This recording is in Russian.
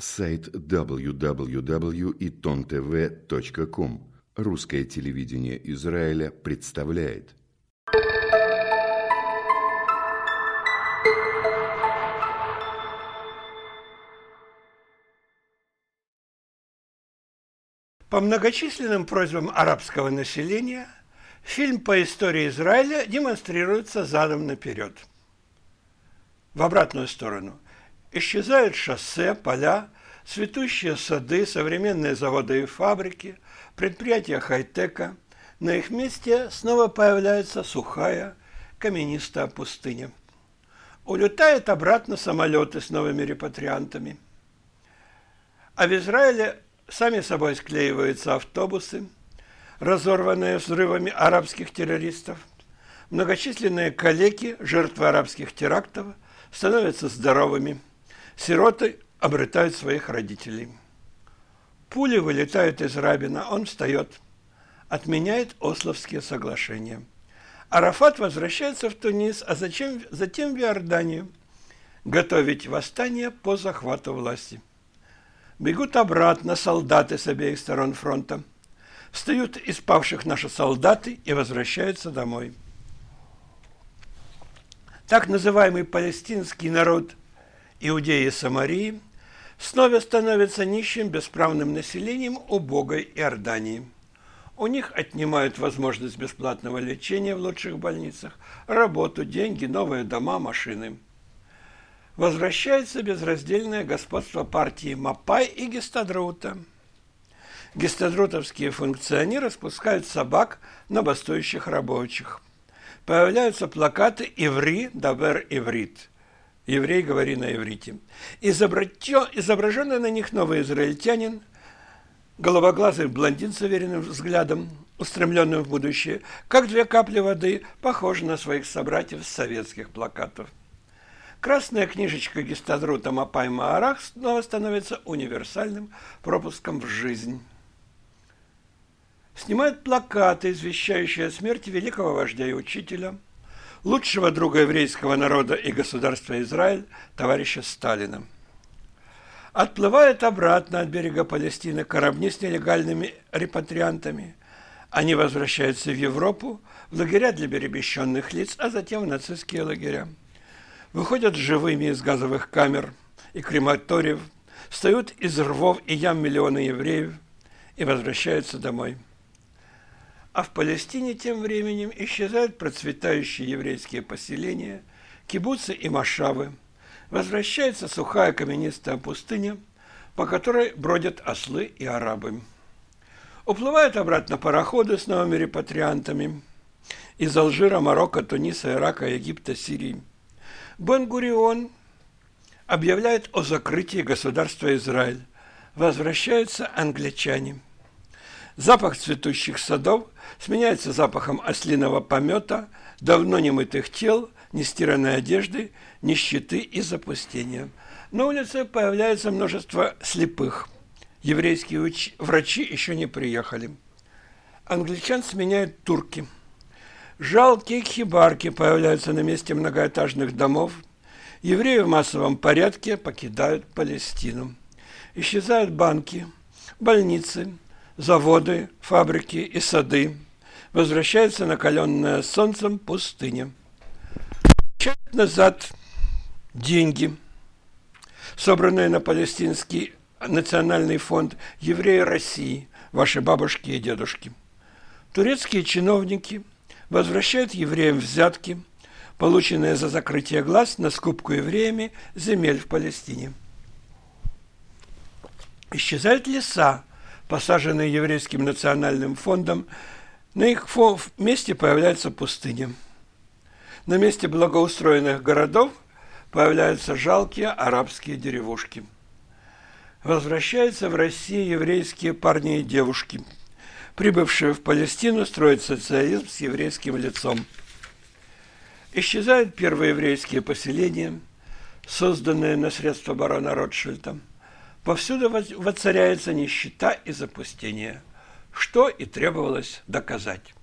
Сайт www.itontv.com Русское телевидение Израиля представляет. По многочисленным просьбам арабского населения фильм по истории Израиля демонстрируется задом наперед. В обратную сторону исчезают шоссе, поля, цветущие сады, современные заводы и фабрики, предприятия хай-тека. На их месте снова появляется сухая, каменистая пустыня. Улетают обратно самолеты с новыми репатриантами. А в Израиле Сами собой склеиваются автобусы, разорванные взрывами арабских террористов. Многочисленные калеки, жертвы арабских терактов, становятся здоровыми. Сироты обретают своих родителей. Пули вылетают из Рабина, он встает, отменяет Ословские соглашения. Арафат возвращается в Тунис, а зачем, затем в Иорданию готовить восстание по захвату власти. Бегут обратно солдаты с обеих сторон фронта. Встают из павших наши солдаты и возвращаются домой. Так называемый палестинский народ Иудеи и Самарии снова становится нищим бесправным населением убогой Иордании. У них отнимают возможность бесплатного лечения в лучших больницах, работу, деньги, новые дома, машины – возвращается безраздельное господство партии Мапай и Гестадрута. Гестадрутовские функционеры спускают собак на бастующих рабочих. Появляются плакаты «Иври, дабер иврит» – «Еврей, говори на иврите». Изображенный на них новый израильтянин, головоглазый блондин с уверенным взглядом, устремленным в будущее, как две капли воды, похож на своих собратьев с советских плакатов. Красная книжечка гистадрута Мапай Маарах снова становится универсальным пропуском в жизнь. Снимают плакаты, извещающие о смерти великого вождя и учителя, лучшего друга еврейского народа и государства Израиль, товарища Сталина. Отплывают обратно от берега Палестины корабли с нелегальными репатриантами. Они возвращаются в Европу, в лагеря для перемещенных лиц, а затем в нацистские лагеря выходят живыми из газовых камер и крематориев, встают из рвов и ям миллионы евреев и возвращаются домой. А в Палестине тем временем исчезают процветающие еврейские поселения, кибуцы и машавы. Возвращается сухая каменистая пустыня, по которой бродят ослы и арабы. Уплывают обратно пароходы с новыми репатриантами из Алжира, Марокко, Туниса, Ирака, Египта, Сирии – Бен-Гурион объявляет о закрытии государства Израиль. Возвращаются англичане. Запах цветущих садов сменяется запахом ослиного помета, давно немытых тел, нестиранной одежды, нищеты и запустения. На улице появляется множество слепых. Еврейские уч... врачи еще не приехали. Англичан сменяют турки – Жалкие хибарки появляются на месте многоэтажных домов. Евреи в массовом порядке покидают Палестину. Исчезают банки, больницы, заводы, фабрики и сады. Возвращается накаленная солнцем пустыня. Возвращают назад деньги, собранные на палестинский национальный фонд евреи России, ваши бабушки и дедушки. Турецкие чиновники – возвращают евреям взятки, полученные за закрытие глаз на скупку евреями земель в Палестине. Исчезают леса, посаженные еврейским национальным фондом, на их месте появляется пустыня. На месте благоустроенных городов появляются жалкие арабские деревушки. Возвращаются в Россию еврейские парни и девушки – прибывшие в Палестину строить социализм с еврейским лицом. Исчезают первые еврейские поселения, созданные на средства барона Ротшильда. Повсюду воцаряется нищета и запустение, что и требовалось доказать.